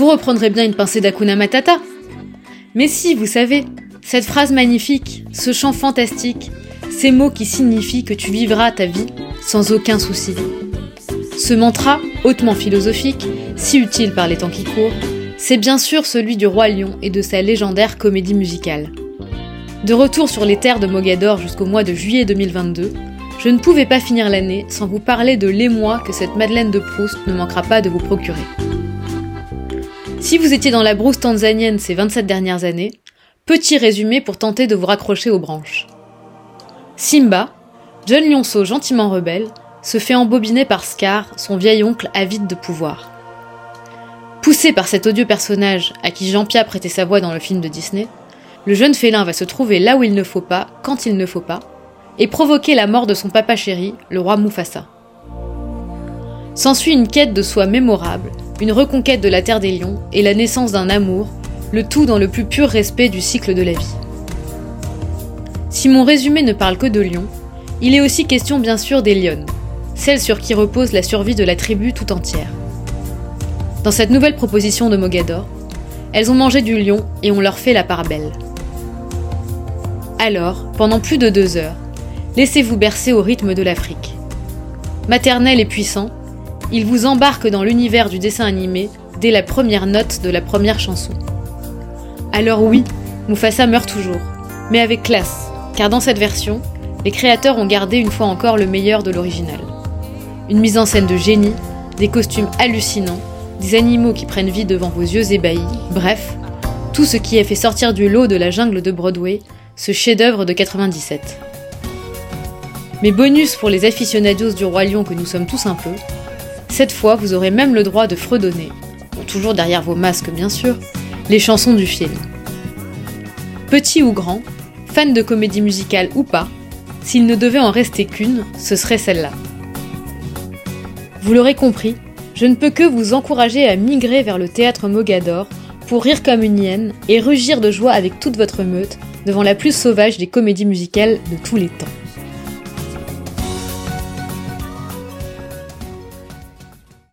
vous reprendrez bien une pincée d'Akuna Matata. Mais si, vous savez, cette phrase magnifique, ce chant fantastique, ces mots qui signifient que tu vivras ta vie sans aucun souci. Ce mantra, hautement philosophique, si utile par les temps qui courent, c'est bien sûr celui du roi lion et de sa légendaire comédie musicale. De retour sur les terres de Mogador jusqu'au mois de juillet 2022, je ne pouvais pas finir l'année sans vous parler de l'émoi que cette Madeleine de Proust ne manquera pas de vous procurer. Si vous étiez dans la brousse tanzanienne ces 27 dernières années, petit résumé pour tenter de vous raccrocher aux branches. Simba, jeune lionceau gentiment rebelle, se fait embobiner par Scar, son vieil oncle avide de pouvoir. Poussé par cet odieux personnage à qui Jean-Pierre prêtait sa voix dans le film de Disney, le jeune félin va se trouver là où il ne faut pas, quand il ne faut pas, et provoquer la mort de son papa chéri, le roi Mufasa. S'ensuit une quête de soi mémorable, une reconquête de la terre des lions et la naissance d'un amour, le tout dans le plus pur respect du cycle de la vie. Si mon résumé ne parle que de lions, il est aussi question bien sûr des lionnes, celles sur qui repose la survie de la tribu tout entière. Dans cette nouvelle proposition de Mogador, elles ont mangé du lion et on leur fait la part belle. Alors, pendant plus de deux heures, laissez-vous bercer au rythme de l'Afrique. Maternel et puissant, il vous embarque dans l'univers du dessin animé dès la première note de la première chanson. Alors oui, Mufasa meurt toujours, mais avec classe, car dans cette version, les créateurs ont gardé une fois encore le meilleur de l'original. Une mise en scène de génie, des costumes hallucinants, des animaux qui prennent vie devant vos yeux ébahis, bref, tout ce qui a fait sortir du lot de la jungle de Broadway ce chef-d'œuvre de 97. Mais bonus pour les aficionados du Roi Lion que nous sommes tous un peu, cette fois vous aurez même le droit de fredonner, toujours derrière vos masques bien sûr, les chansons du film. Petit ou grand, fan de comédie musicale ou pas, s'il ne devait en rester qu'une, ce serait celle-là. Vous l'aurez compris, je ne peux que vous encourager à migrer vers le théâtre Mogador pour rire comme une hyène et rugir de joie avec toute votre meute devant la plus sauvage des comédies musicales de tous les temps.